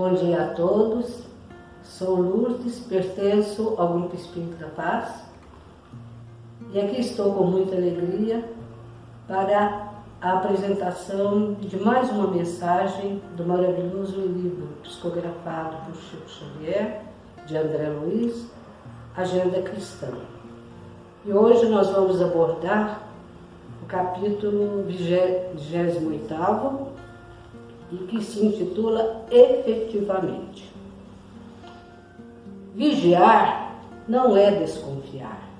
Bom dia a todos. Sou Lourdes, pertenço ao Grupo Espírito da Paz e aqui estou com muita alegria para a apresentação de mais uma mensagem do maravilhoso livro psicografado por Chico Xavier, de André Luiz, Agenda Cristã. E hoje nós vamos abordar o capítulo 28 e que se intitula Efetivamente. Vigiar não é desconfiar,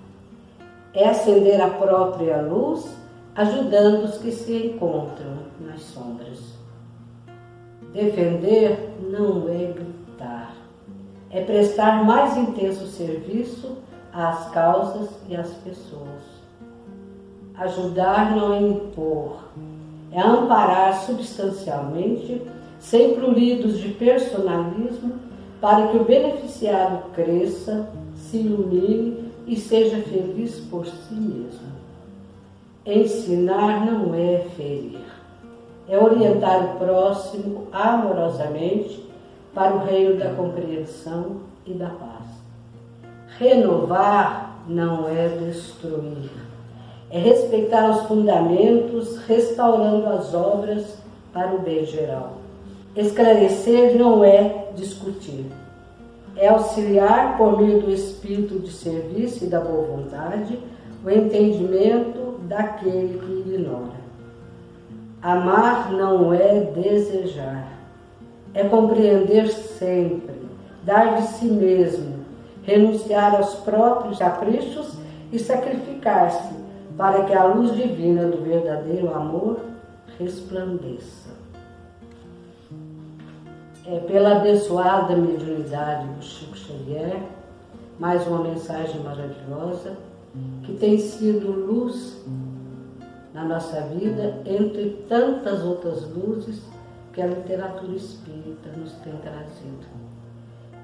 é acender a própria luz, ajudando os que se encontram nas sombras. Defender não é gritar, é prestar mais intenso serviço às causas e às pessoas. Ajudar não é impor, é amparar substancialmente, sem pruridos de personalismo, para que o beneficiado cresça, se ilumine e seja feliz por si mesmo. Ensinar não é ferir, é orientar o próximo amorosamente para o reino da compreensão e da paz. Renovar não é destruir é respeitar os fundamentos, restaurando as obras para o bem geral. Esclarecer não é discutir, é auxiliar por meio do espírito de serviço e da boa vontade o entendimento daquele que ignora. Amar não é desejar, é compreender sempre, dar de si mesmo, renunciar aos próprios caprichos e sacrificar-se para que a luz divina do verdadeiro amor resplandeça. É pela abençoada mediunidade do Chico Xavier, mais uma mensagem maravilhosa que tem sido luz na nossa vida, entre tantas outras luzes que a literatura espírita nos tem trazido.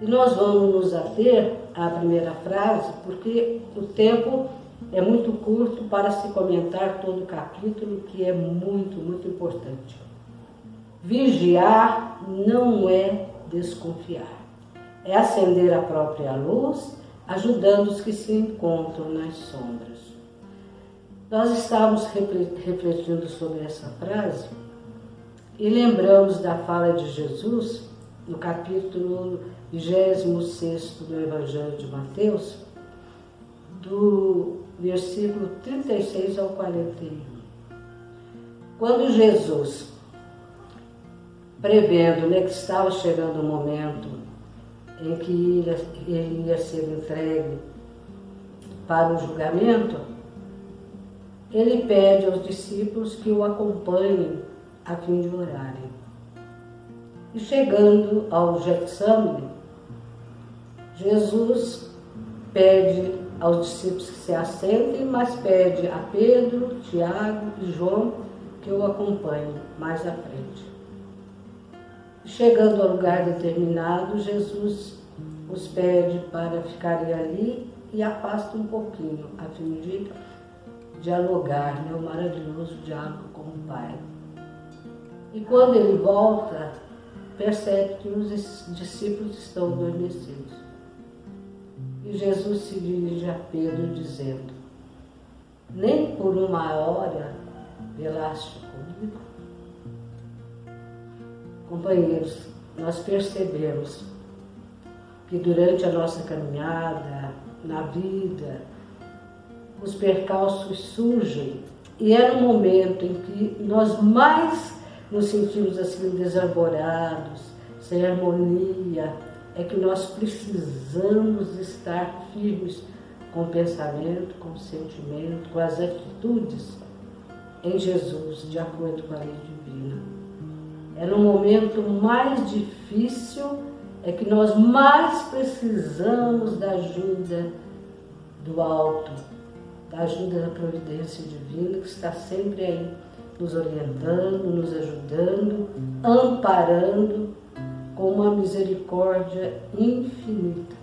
E nós vamos nos ater à primeira frase, porque o tempo é muito curto para se comentar todo o capítulo, que é muito, muito importante. Vigiar não é desconfiar, é acender a própria luz, ajudando os que se encontram nas sombras. Nós estávamos refletindo sobre essa frase e lembramos da fala de Jesus no capítulo 26 do Evangelho de Mateus, do versículo 36 ao 41. Quando Jesus, prevendo né, que estava chegando o momento em que ele ia ser entregue para o julgamento, ele pede aos discípulos que o acompanhem a fim de orarem. E chegando ao Getsemane, Jesus pede aos discípulos que se assentem, mas pede a Pedro, Tiago e João que o acompanhem mais à frente. Chegando ao lugar determinado, Jesus os pede para ficarem ali e afasta um pouquinho, a fim de dialogar, né, o maravilhoso diálogo com o Pai. E quando ele volta, percebe que os discípulos estão adormecidos. E Jesus se dirige a Pedro dizendo: Nem por uma hora velaste comigo? Companheiros, nós percebemos que durante a nossa caminhada na vida, os percalços surgem e é no momento em que nós mais nos sentimos assim desarborados, sem harmonia, é que nós precisamos estar firmes com o pensamento, com o sentimento, com as atitudes em Jesus, de acordo com a lei divina. É no momento mais difícil é que nós mais precisamos da ajuda do alto, da ajuda da providência divina que está sempre aí nos orientando, nos ajudando, amparando com uma misericórdia infinita.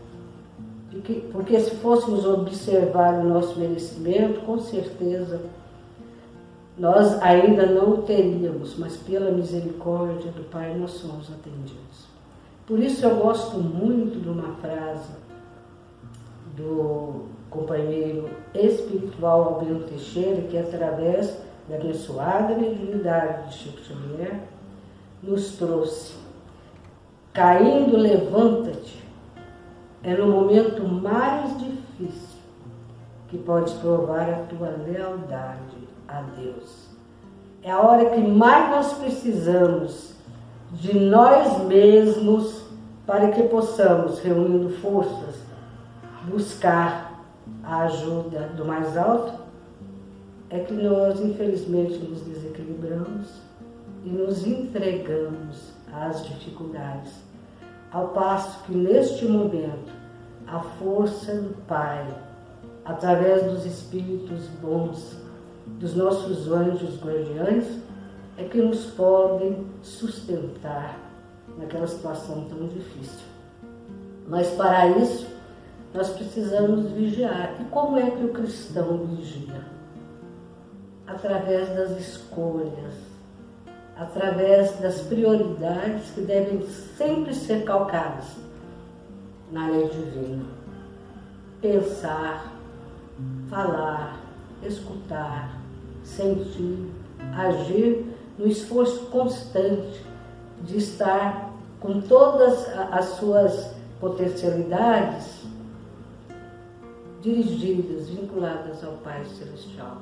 Porque, porque se fôssemos observar o nosso merecimento, com certeza nós ainda não o teríamos, mas pela misericórdia do Pai nós somos atendidos. Por isso eu gosto muito de uma frase do companheiro espiritual Albino Teixeira, que através da abençoada mediunidade de Chico Xavier, nos trouxe. Caindo, levanta-te. É no momento mais difícil que podes provar a tua lealdade a Deus. É a hora que mais nós precisamos de nós mesmos para que possamos, reunindo forças, buscar a ajuda do mais alto. É que nós, infelizmente, nos desequilibramos e nos entregamos às dificuldades. Ao passo que, neste momento, a força do Pai, através dos espíritos bons, dos nossos anjos guardiães, é que nos podem sustentar naquela situação tão difícil. Mas para isso, nós precisamos vigiar. E como é que o cristão vigia? Através das escolhas, através das prioridades que devem sempre ser calcadas na lei divina. Pensar, falar, escutar, sentir, agir no esforço constante de estar com todas as suas potencialidades dirigidas, vinculadas ao Pai Celestial.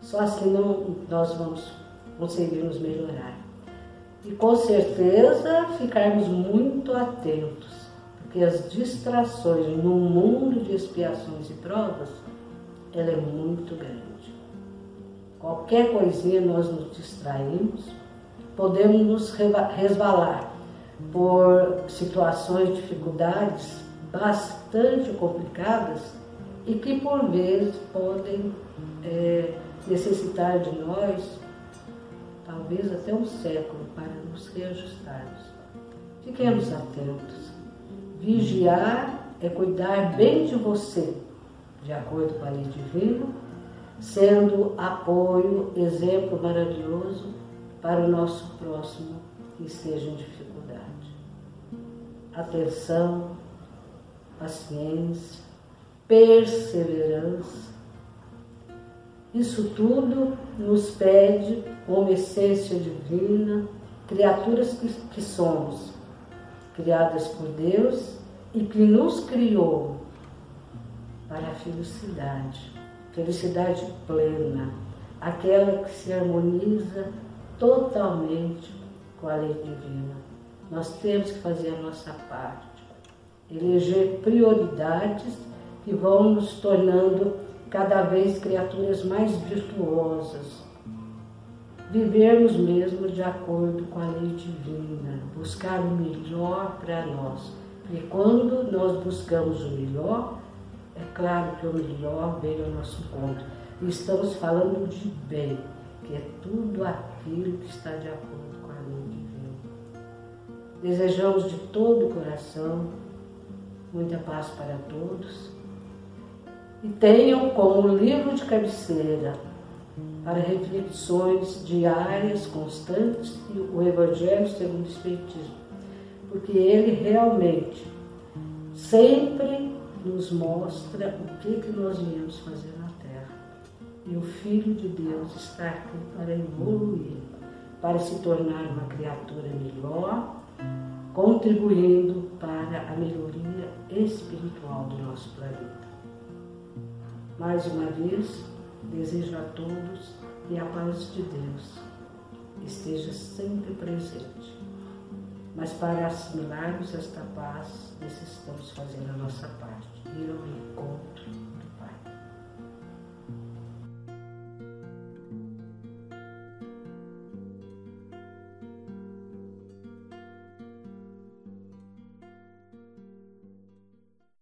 Só assim não, nós vamos conseguir nos melhorar. E com certeza ficarmos muito atentos, porque as distrações no mundo de expiações e provas, ela é muito grande. Qualquer coisinha nós nos distraímos, podemos nos resvalar por situações, dificuldades bastante complicadas e que por vezes podem é, necessitar de nós talvez até um século para nos reajustarmos. Fiquemos atentos. Vigiar é cuidar bem de você, de acordo com a lei divina, sendo apoio, exemplo maravilhoso para o nosso próximo que esteja em dificuldade. Atenção, paciência, perseverança. Isso tudo nos pede, como essência divina, criaturas que, que somos, criadas por Deus e que nos criou para a felicidade felicidade plena, aquela que se harmoniza totalmente com a lei divina. Nós temos que fazer a nossa parte, eleger prioridades que vão nos tornando cada vez criaturas mais virtuosas. Vivermos mesmo de acordo com a lei divina, buscar o melhor para nós. Porque quando nós buscamos o melhor, é claro que o melhor veio ao nosso encontro. E estamos falando de bem, que é tudo aquilo que está de acordo com a lei divina. Desejamos de todo o coração muita paz para todos e tenham como livro de cabeceira para reflexões diárias, constantes, o Evangelho segundo o Espiritismo, porque ele realmente sempre nos mostra o que, que nós viemos fazer na Terra. E o Filho de Deus está aqui para evoluir, para se tornar uma criatura melhor, contribuindo para a melhoria espiritual do nosso planeta. Mais uma vez, desejo a todos que a paz de Deus esteja sempre presente. Mas para assimilarmos esta paz, necessitamos fazer a nossa parte, ir ao encontro